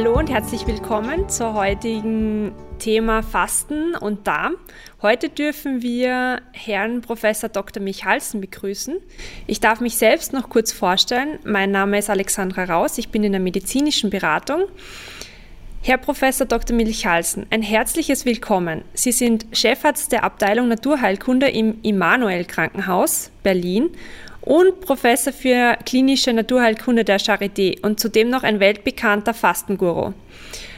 Hallo und herzlich willkommen zur heutigen Thema Fasten und Darm. Heute dürfen wir Herrn Professor Dr. Michalsen begrüßen. Ich darf mich selbst noch kurz vorstellen. Mein Name ist Alexandra Raus. Ich bin in der medizinischen Beratung. Herr Professor Dr. Michalsen, ein herzliches Willkommen. Sie sind Chefarzt der Abteilung Naturheilkunde im Immanuel Krankenhaus Berlin und Professor für klinische Naturheilkunde der Charité und zudem noch ein weltbekannter Fastenguru.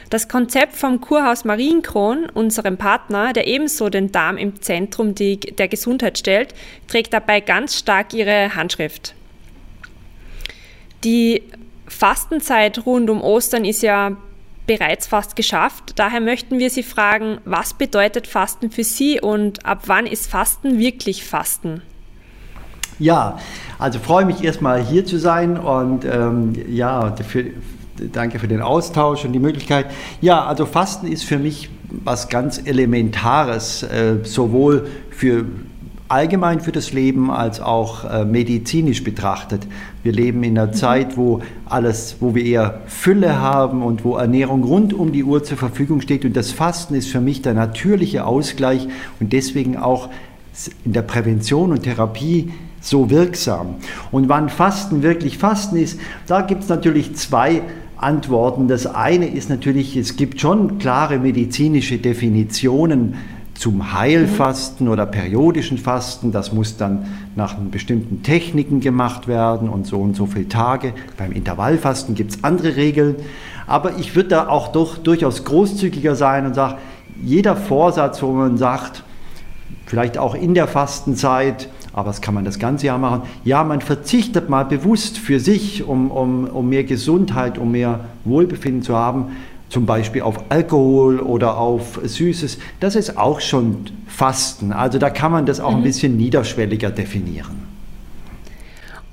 Das Konzept vom Kurhaus Marienkron, unserem Partner, der ebenso den Darm im Zentrum der Gesundheit stellt, trägt dabei ganz stark ihre Handschrift. Die Fastenzeit rund um Ostern ist ja bereits fast geschafft. Daher möchten wir Sie fragen, was bedeutet Fasten für Sie und ab wann ist Fasten wirklich Fasten? Ja, also freue mich erstmal hier zu sein und ähm, ja, für, danke für den Austausch und die Möglichkeit. Ja, also Fasten ist für mich was ganz Elementares, äh, sowohl für allgemein für das Leben als auch äh, medizinisch betrachtet. Wir leben in einer mhm. Zeit, wo alles, wo wir eher Fülle haben und wo Ernährung rund um die Uhr zur Verfügung steht. Und das Fasten ist für mich der natürliche Ausgleich und deswegen auch in der Prävention und Therapie so wirksam. Und wann Fasten wirklich Fasten ist, da gibt es natürlich zwei Antworten. Das eine ist natürlich, es gibt schon klare medizinische Definitionen zum Heilfasten oder periodischen Fasten. Das muss dann nach bestimmten Techniken gemacht werden und so und so viele Tage. Beim Intervallfasten gibt es andere Regeln. Aber ich würde da auch doch durchaus großzügiger sein und sage, jeder Vorsatz, wo man sagt, vielleicht auch in der Fastenzeit, aber das kann man das ganze Jahr machen. Ja, man verzichtet mal bewusst für sich, um, um, um mehr Gesundheit, um mehr Wohlbefinden zu haben, zum Beispiel auf Alkohol oder auf Süßes. Das ist auch schon Fasten. Also da kann man das auch mhm. ein bisschen niederschwelliger definieren.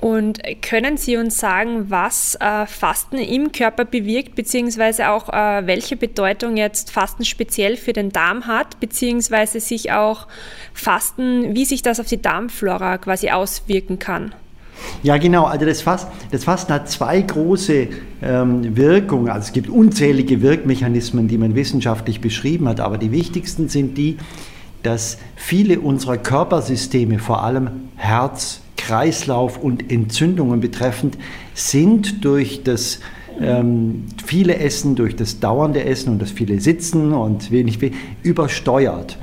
Und können Sie uns sagen, was äh, Fasten im Körper bewirkt, beziehungsweise auch äh, welche Bedeutung jetzt Fasten speziell für den Darm hat, beziehungsweise sich auch Fasten, wie sich das auf die Darmflora quasi auswirken kann? Ja, genau. Also das Fasten, das Fasten hat zwei große ähm, Wirkungen. Also es gibt unzählige Wirkmechanismen, die man wissenschaftlich beschrieben hat, aber die wichtigsten sind die, dass viele unserer Körpersysteme, vor allem Herz, Kreislauf und Entzündungen betreffend, sind durch das ähm, viele Essen, durch das dauernde Essen und das viele Sitzen und wenig übersteuert.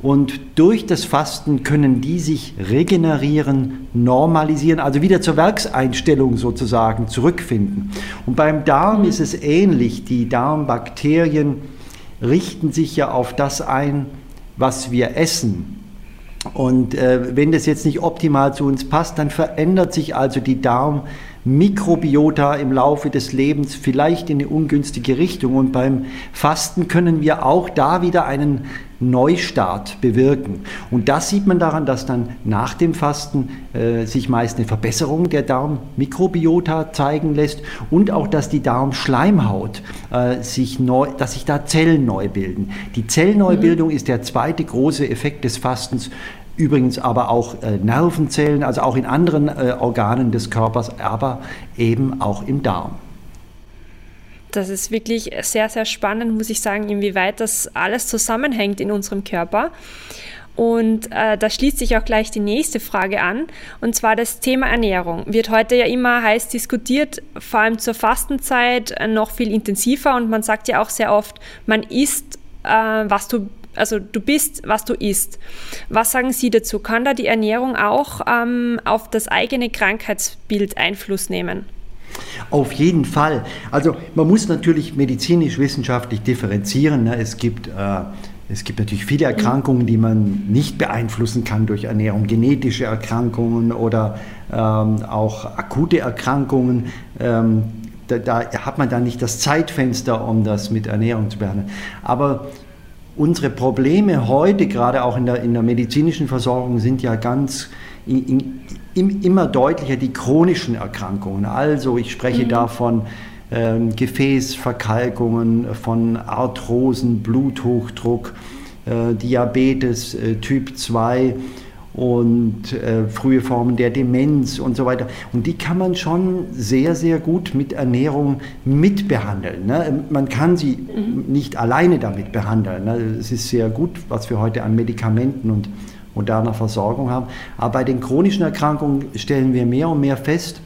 Und durch das Fasten können die sich regenerieren, normalisieren, also wieder zur Werkseinstellung sozusagen zurückfinden. Und beim Darm ist es ähnlich. Die Darmbakterien richten sich ja auf das ein, was wir essen. Und äh, wenn das jetzt nicht optimal zu uns passt, dann verändert sich also die Darmmikrobiota im Laufe des Lebens vielleicht in eine ungünstige Richtung. Und beim Fasten können wir auch da wieder einen Neustart bewirken. Und das sieht man daran, dass dann nach dem Fasten äh, sich meist eine Verbesserung der Darmmikrobiota zeigen lässt und auch, dass die Darmschleimhaut äh, sich neu, dass sich da Zellen neu bilden. Die Zellneubildung mhm. ist der zweite große Effekt des Fastens. Übrigens aber auch äh, Nervenzellen, also auch in anderen äh, Organen des Körpers, aber eben auch im Darm. Das ist wirklich sehr, sehr spannend, muss ich sagen, inwieweit das alles zusammenhängt in unserem Körper. Und äh, da schließt sich auch gleich die nächste Frage an, und zwar das Thema Ernährung. Wird heute ja immer heiß diskutiert, vor allem zur Fastenzeit äh, noch viel intensiver und man sagt ja auch sehr oft, man isst, äh, was du, also du bist, was du isst. Was sagen Sie dazu? Kann da die Ernährung auch ähm, auf das eigene Krankheitsbild Einfluss nehmen? Auf jeden Fall. Also man muss natürlich medizinisch-wissenschaftlich differenzieren. Ne? Es gibt, äh, es gibt natürlich viele Erkrankungen, die man nicht beeinflussen kann durch Ernährung, genetische Erkrankungen oder ähm, auch akute Erkrankungen. Ähm, da, da, hat man dann nicht das Zeitfenster, um das mit Ernährung zu behandeln. Aber unsere Probleme heute, gerade auch in der, in der medizinischen Versorgung, sind ja ganz in, in, immer deutlicher die chronischen Erkrankungen. Also ich spreche mhm. davon ähm, Gefäßverkalkungen, von Arthrosen, Bluthochdruck, äh, Diabetes äh, Typ 2 und äh, frühe Formen der Demenz und so weiter. Und die kann man schon sehr, sehr gut mit Ernährung mitbehandeln. Ne? Man kann sie mhm. nicht alleine damit behandeln. Ne? Es ist sehr gut, was wir heute an Medikamenten und moderner Versorgung haben. Aber bei den chronischen Erkrankungen stellen wir mehr und mehr fest,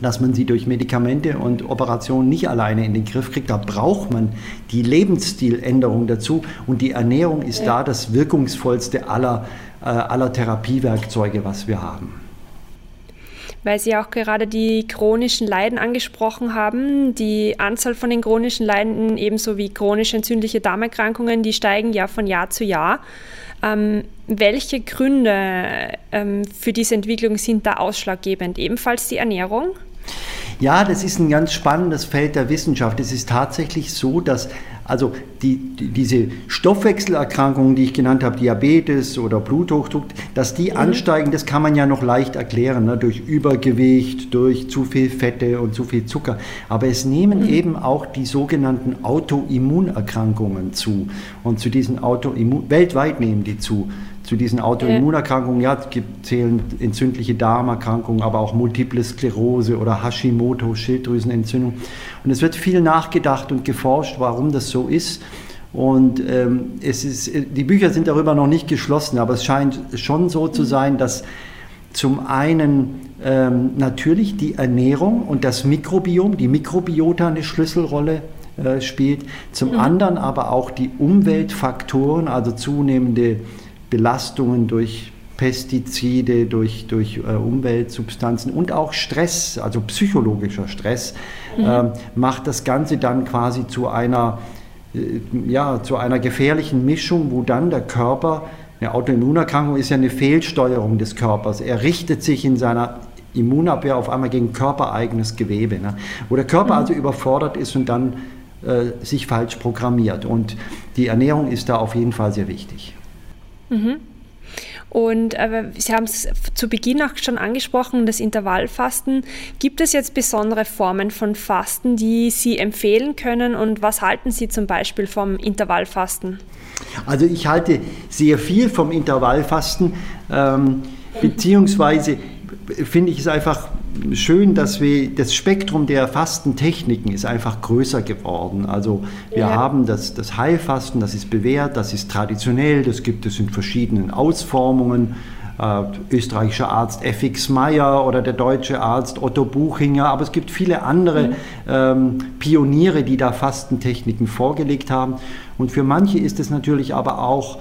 dass man sie durch Medikamente und Operationen nicht alleine in den Griff kriegt. Da braucht man die Lebensstiländerung dazu und die Ernährung ist ja. da das wirkungsvollste aller, äh, aller Therapiewerkzeuge, was wir haben. Weil Sie auch gerade die chronischen Leiden angesprochen haben. Die Anzahl von den chronischen Leiden, ebenso wie chronisch entzündliche Darmerkrankungen, die steigen ja von Jahr zu Jahr. Ähm, welche Gründe ähm, für diese Entwicklung sind da ausschlaggebend? Ebenfalls die Ernährung? Ja, das ist ein ganz spannendes Feld der Wissenschaft. Es ist tatsächlich so, dass also die, die, diese Stoffwechselerkrankungen, die ich genannt habe, Diabetes oder Bluthochdruck, dass die mhm. ansteigen, das kann man ja noch leicht erklären, ne? durch Übergewicht, durch zu viel Fette und zu viel Zucker. Aber es nehmen mhm. eben auch die sogenannten Autoimmunerkrankungen zu. Und zu diesen Autoimmun, weltweit nehmen die zu zu diesen Autoimmunerkrankungen, ja, es gibt, zählen entzündliche Darmerkrankungen, aber auch Multiple Sklerose oder Hashimoto, Schilddrüsenentzündung. Und es wird viel nachgedacht und geforscht, warum das so ist. Und ähm, es ist, die Bücher sind darüber noch nicht geschlossen, aber es scheint schon so zu sein, dass zum einen ähm, natürlich die Ernährung und das Mikrobiom, die Mikrobiota eine Schlüsselrolle äh, spielt, zum mhm. anderen aber auch die Umweltfaktoren, also zunehmende Belastungen durch Pestizide, durch, durch äh, Umweltsubstanzen und auch Stress, also psychologischer Stress, mhm. äh, macht das Ganze dann quasi zu einer, äh, ja, zu einer gefährlichen Mischung, wo dann der Körper, eine Autoimmunerkrankung ist ja eine Fehlsteuerung des Körpers, er richtet sich in seiner Immunabwehr auf einmal gegen körpereigenes Gewebe, ne? wo der Körper mhm. also überfordert ist und dann äh, sich falsch programmiert. Und die Ernährung ist da auf jeden Fall sehr wichtig. Mhm. Und äh, Sie haben es zu Beginn auch schon angesprochen, das Intervallfasten. Gibt es jetzt besondere Formen von Fasten, die Sie empfehlen können und was halten Sie zum Beispiel vom Intervallfasten? Also ich halte sehr viel vom Intervallfasten, ähm, beziehungsweise finde ich es einfach schön, dass wir das Spektrum der Fastentechniken ist einfach größer geworden. Also wir ja. haben das, das Heilfasten, das ist bewährt, das ist traditionell, das gibt es in verschiedenen Ausformungen. Äh, österreichischer Arzt F.X. Meyer oder der deutsche Arzt Otto Buchinger, aber es gibt viele andere mhm. ähm, Pioniere, die da Fastentechniken vorgelegt haben. Und für manche ist es natürlich aber auch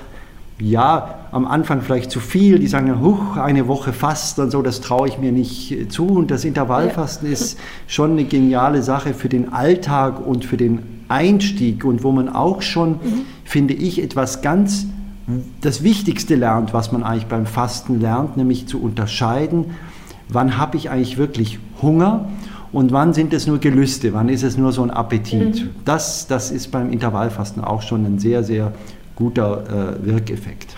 ja, am Anfang vielleicht zu viel, die sagen, huch, eine Woche Fasten und so, das traue ich mir nicht zu. Und das Intervallfasten ja. ist schon eine geniale Sache für den Alltag und für den Einstieg und wo man auch schon, mhm. finde ich, etwas ganz, das Wichtigste lernt, was man eigentlich beim Fasten lernt, nämlich zu unterscheiden, wann habe ich eigentlich wirklich Hunger und wann sind es nur Gelüste, wann ist es nur so ein Appetit. Mhm. Das, das ist beim Intervallfasten auch schon ein sehr, sehr guter äh, Wirkeffekt.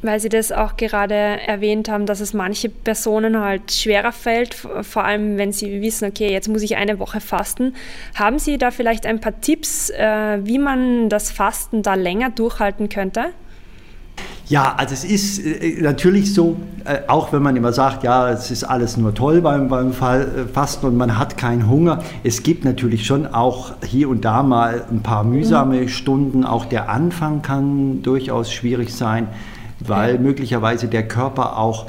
Weil Sie das auch gerade erwähnt haben, dass es manche Personen halt schwerer fällt, vor allem wenn sie wissen, okay, jetzt muss ich eine Woche fasten. Haben Sie da vielleicht ein paar Tipps, äh, wie man das Fasten da länger durchhalten könnte? Ja, also es ist äh, natürlich so, äh, auch wenn man immer sagt, ja, es ist alles nur toll beim, beim äh, Fasten und man hat keinen Hunger. Es gibt natürlich schon auch hier und da mal ein paar mühsame mhm. Stunden. Auch der Anfang kann durchaus schwierig sein, weil ja. möglicherweise der Körper auch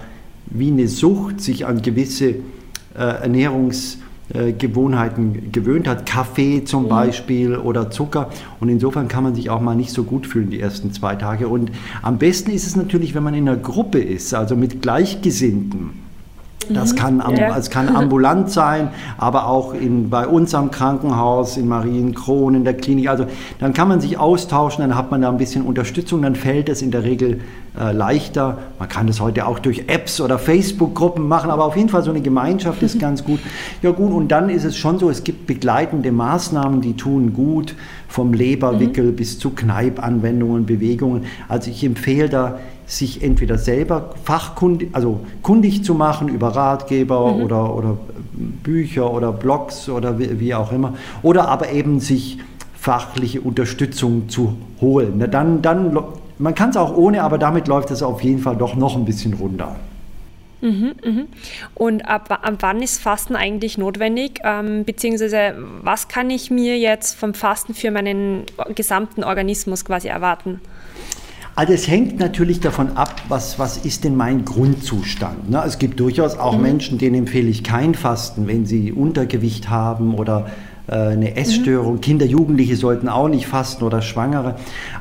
wie eine Sucht sich an gewisse äh, Ernährungs- äh, Gewohnheiten gewöhnt hat, Kaffee zum mhm. Beispiel oder Zucker. Und insofern kann man sich auch mal nicht so gut fühlen die ersten zwei Tage. Und am besten ist es natürlich, wenn man in einer Gruppe ist, also mit Gleichgesinnten. Das mhm. kann, ja. es kann ambulant sein, aber auch in, bei uns am Krankenhaus, in Marienkron, in der Klinik. Also dann kann man sich austauschen, dann hat man da ein bisschen Unterstützung, dann fällt es in der Regel äh, leichter. Man kann das heute auch durch Apps oder Facebook-Gruppen machen, aber auf jeden Fall so eine Gemeinschaft ist ganz gut. Ja gut, und dann ist es schon so, es gibt begleitende Maßnahmen, die tun gut, vom Leberwickel mhm. bis zu Kneipanwendungen, Bewegungen. Also ich empfehle da sich entweder selber fachkundig, also kundig zu machen über Ratgeber mhm. oder, oder Bücher oder Blogs oder wie, wie, auch immer, oder aber eben sich fachliche Unterstützung zu holen. Dann, dann man kann es auch ohne, aber damit läuft es auf jeden Fall doch noch ein bisschen runter. Mhm, mhm. Und ab, ab, wann ist Fasten eigentlich notwendig? Ähm, beziehungsweise was kann ich mir jetzt vom Fasten für meinen gesamten Organismus quasi erwarten? Also es hängt natürlich davon ab, was, was ist denn mein Grundzustand. Ne? Es gibt durchaus auch mhm. Menschen, denen empfehle ich kein Fasten, wenn sie Untergewicht haben oder eine Essstörung. Mhm. Kinder, Jugendliche sollten auch nicht fasten oder Schwangere.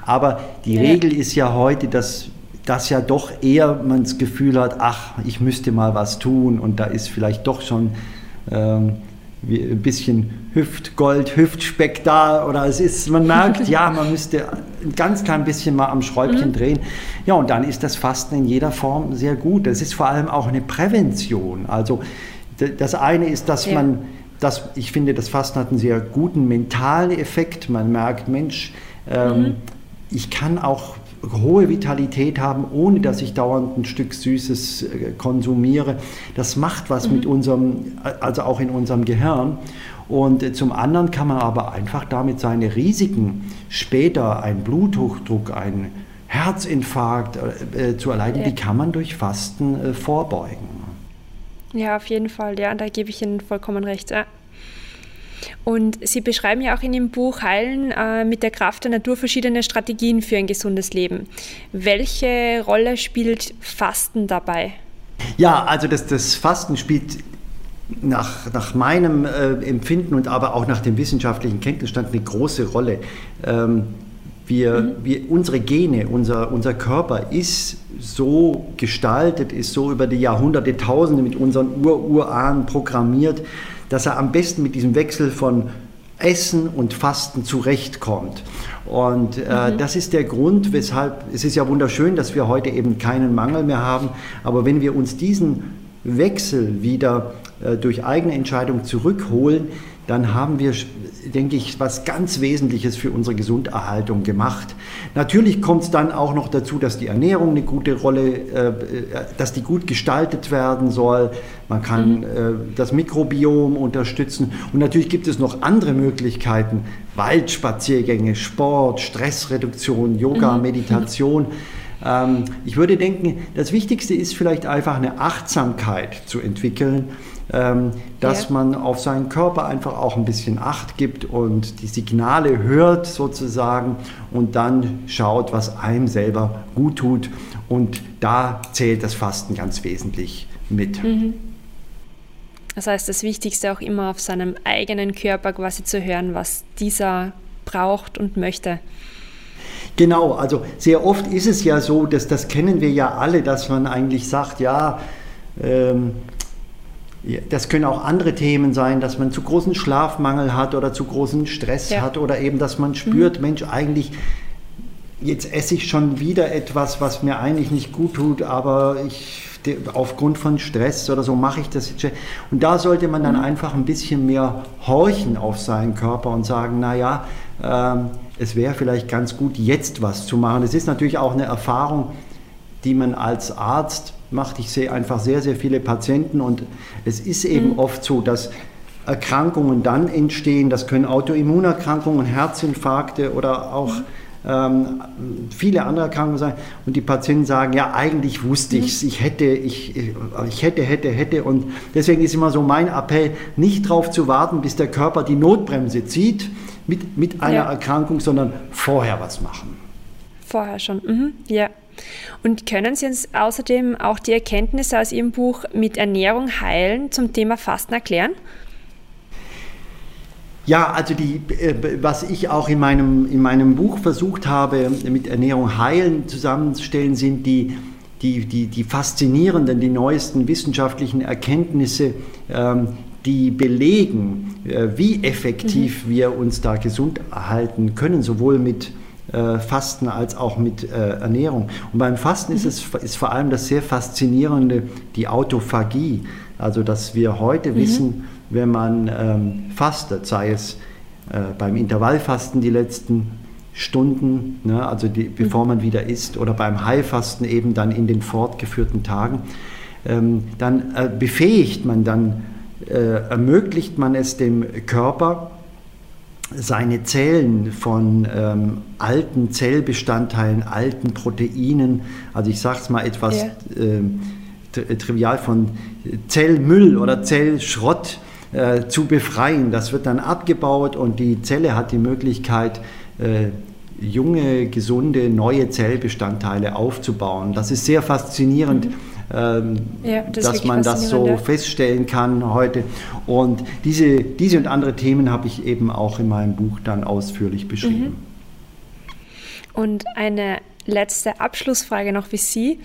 Aber die ja. Regel ist ja heute, dass dass ja doch eher man das Gefühl hat, ach, ich müsste mal was tun und da ist vielleicht doch schon ähm, ein bisschen Hüftgold, Hüftspeck da oder es ist, man merkt, ja, man müsste ein ganz klein bisschen mal am Schräubchen mhm. drehen. Ja, und dann ist das Fasten in jeder Form sehr gut. Es ist vor allem auch eine Prävention. Also das eine ist, dass ja. man, das, ich finde, das Fasten hat einen sehr guten mentalen Effekt. Man merkt, Mensch, ähm, mhm. ich kann auch hohe Vitalität haben, ohne dass ich dauernd ein Stück Süßes äh, konsumiere. Das macht was mhm. mit unserem, also auch in unserem Gehirn. Und äh, zum anderen kann man aber einfach damit seine Risiken später, ein Bluthochdruck, ein Herzinfarkt äh, zu erleiden, ja. die kann man durch Fasten äh, vorbeugen. Ja, auf jeden Fall, ja, da gebe ich Ihnen vollkommen recht. Ja. Und Sie beschreiben ja auch in dem Buch Heilen äh, mit der Kraft der Natur verschiedene Strategien für ein gesundes Leben. Welche Rolle spielt Fasten dabei? Ja, also das, das Fasten spielt nach, nach meinem äh, Empfinden und aber auch nach dem wissenschaftlichen Kenntnisstand eine große Rolle. Ähm, wir, mhm. wir, unsere Gene, unser, unser Körper ist so gestaltet, ist so über die Jahrhunderte, Tausende mit unseren Ur-Urahnen programmiert, dass er am besten mit diesem Wechsel von Essen und Fasten zurechtkommt. Und äh, mhm. das ist der Grund, weshalb es ist ja wunderschön, dass wir heute eben keinen Mangel mehr haben. Aber wenn wir uns diesen Wechsel wieder durch eigene Entscheidung zurückholen, dann haben wir, denke ich, was ganz Wesentliches für unsere Gesunderhaltung gemacht. Natürlich kommt es dann auch noch dazu, dass die Ernährung eine gute Rolle, äh, dass die gut gestaltet werden soll. Man kann mhm. äh, das Mikrobiom unterstützen. Und natürlich gibt es noch andere Möglichkeiten, Waldspaziergänge, Sport, Stressreduktion, Yoga, mhm. Meditation. Ähm, ich würde denken, das Wichtigste ist vielleicht einfach eine Achtsamkeit zu entwickeln dass ja. man auf seinen Körper einfach auch ein bisschen Acht gibt und die Signale hört sozusagen und dann schaut, was einem selber gut tut. Und da zählt das Fasten ganz wesentlich mit. Mhm. Das heißt, das Wichtigste auch immer auf seinem eigenen Körper quasi zu hören, was dieser braucht und möchte. Genau, also sehr oft ist es ja so, dass das kennen wir ja alle, dass man eigentlich sagt, ja, ähm, das können auch andere Themen sein, dass man zu großen Schlafmangel hat oder zu großen Stress ja. hat oder eben, dass man spürt, mhm. Mensch, eigentlich jetzt esse ich schon wieder etwas, was mir eigentlich nicht gut tut, aber ich aufgrund von Stress oder so mache ich das jetzt. Und da sollte man dann mhm. einfach ein bisschen mehr horchen auf seinen Körper und sagen, naja, ähm, es wäre vielleicht ganz gut, jetzt was zu machen. Es ist natürlich auch eine Erfahrung, die man als Arzt macht. Ich sehe einfach sehr, sehr viele Patienten und es ist eben mhm. oft so, dass Erkrankungen dann entstehen. Das können Autoimmunerkrankungen, Herzinfarkte oder auch mhm. ähm, viele andere Erkrankungen sein. Und die Patienten sagen, ja, eigentlich wusste mhm. ich es, ich hätte, ich, ich hätte, hätte, hätte. Und deswegen ist immer so mein Appell, nicht darauf zu warten, bis der Körper die Notbremse zieht mit, mit einer ja. Erkrankung, sondern vorher was machen. Vorher schon, mhm. ja. Und können Sie uns außerdem auch die Erkenntnisse aus Ihrem Buch mit Ernährung heilen zum Thema Fasten erklären? Ja, also die, äh, was ich auch in meinem, in meinem Buch versucht habe, mit Ernährung heilen zusammenzustellen, sind die, die, die, die faszinierenden, die neuesten wissenschaftlichen Erkenntnisse, ähm, die belegen, äh, wie effektiv mhm. wir uns da gesund erhalten können, sowohl mit äh, Fasten als auch mit äh, Ernährung. Und beim Fasten ist es ist vor allem das sehr faszinierende, die Autophagie. Also dass wir heute mhm. wissen, wenn man ähm, fastet, sei es äh, beim Intervallfasten die letzten Stunden, ne, also die, bevor mhm. man wieder isst, oder beim Heilfasten eben dann in den fortgeführten Tagen, ähm, dann äh, befähigt man dann, äh, ermöglicht man es dem Körper, seine Zellen von ähm, alten Zellbestandteilen, alten Proteinen, also ich sage es mal etwas ja. ähm, trivial von Zellmüll oder Zellschrott äh, zu befreien. Das wird dann abgebaut und die Zelle hat die Möglichkeit, äh, junge, gesunde, neue Zellbestandteile aufzubauen. Das ist sehr faszinierend. Mhm. Ähm, ja, das dass man das so feststellen kann heute. Und diese, diese und andere Themen habe ich eben auch in meinem Buch dann ausführlich beschrieben. Mhm. Und eine letzte Abschlussfrage noch für Sie,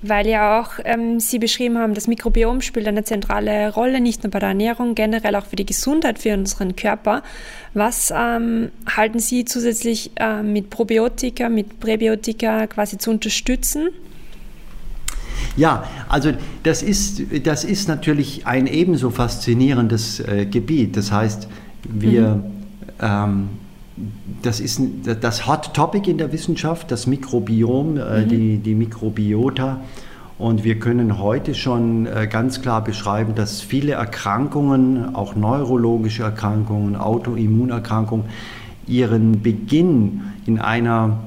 weil ja auch ähm, Sie beschrieben haben, das Mikrobiom spielt eine zentrale Rolle, nicht nur bei der Ernährung, generell auch für die Gesundheit, für unseren Körper. Was ähm, halten Sie zusätzlich äh, mit Probiotika, mit Präbiotika quasi zu unterstützen? Ja, also das ist, das ist natürlich ein ebenso faszinierendes äh, Gebiet. Das heißt, wir mhm. ähm, das ist das Hot Topic in der Wissenschaft, das Mikrobiom, äh, mhm. die, die Mikrobiota. Und wir können heute schon äh, ganz klar beschreiben, dass viele Erkrankungen, auch neurologische Erkrankungen, Autoimmunerkrankungen, ihren Beginn in einer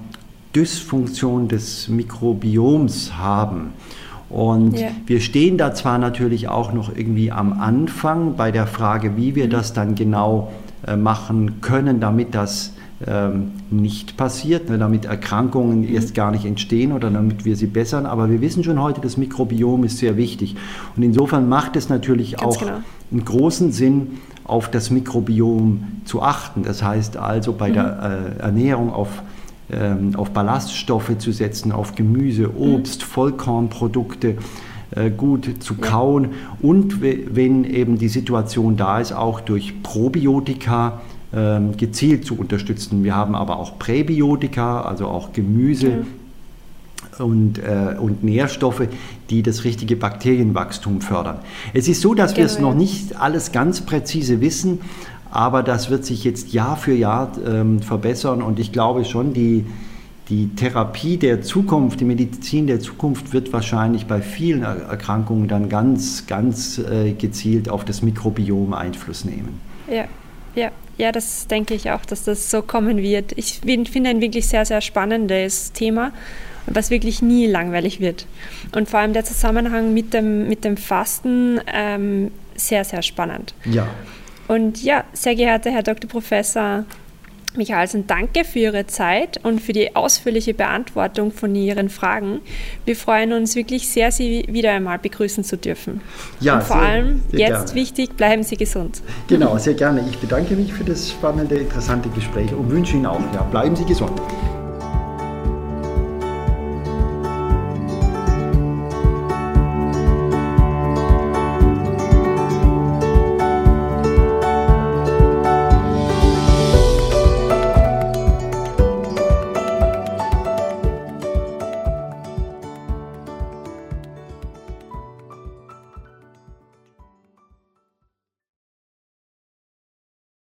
Dysfunktion des Mikrobioms haben. Und ja. wir stehen da zwar natürlich auch noch irgendwie am Anfang bei der Frage, wie wir mhm. das dann genau äh, machen können, damit das ähm, nicht passiert, ne, damit Erkrankungen mhm. erst gar nicht entstehen oder damit wir sie bessern. Aber wir wissen schon heute, das Mikrobiom ist sehr wichtig. Und insofern macht es natürlich Ganz auch genau. einen großen Sinn, auf das Mikrobiom zu achten. Das heißt also bei mhm. der äh, Ernährung auf ähm, auf Ballaststoffe zu setzen, auf Gemüse, mhm. Obst, mhm. Vollkornprodukte äh, gut zu kauen und wenn eben die Situation da ist, auch durch Probiotika ähm, gezielt zu unterstützen. Wir haben aber auch Präbiotika, also auch Gemüse. Ja. Und, äh, und, Nährstoffe, die das richtige Bakterienwachstum fördern. Es ist so, dass genau, wir es noch nicht alles ganz präzise wissen, aber das wird sich jetzt Jahr für Jahr ähm, verbessern und ich glaube schon, die, die Therapie der Zukunft, die Medizin der Zukunft wird wahrscheinlich bei vielen Erkrankungen dann ganz, ganz äh, gezielt auf das Mikrobiom Einfluss nehmen. Ja, ja, ja, das denke ich auch, dass das so kommen wird. Ich finde ein wirklich sehr, sehr spannendes Thema, was wirklich nie langweilig wird. Und vor allem der Zusammenhang mit dem, mit dem Fasten ähm, sehr, sehr spannend. Ja. Und ja, sehr geehrter Herr Dr. Professor Michalsen, danke für Ihre Zeit und für die ausführliche Beantwortung von Ihren Fragen. Wir freuen uns wirklich sehr, Sie wieder einmal begrüßen zu dürfen. Ja, und vor sehr, allem sehr jetzt gerne. wichtig, bleiben Sie gesund. Genau, sehr gerne. Ich bedanke mich für das spannende, interessante Gespräch und wünsche Ihnen auch, ja, bleiben Sie gesund.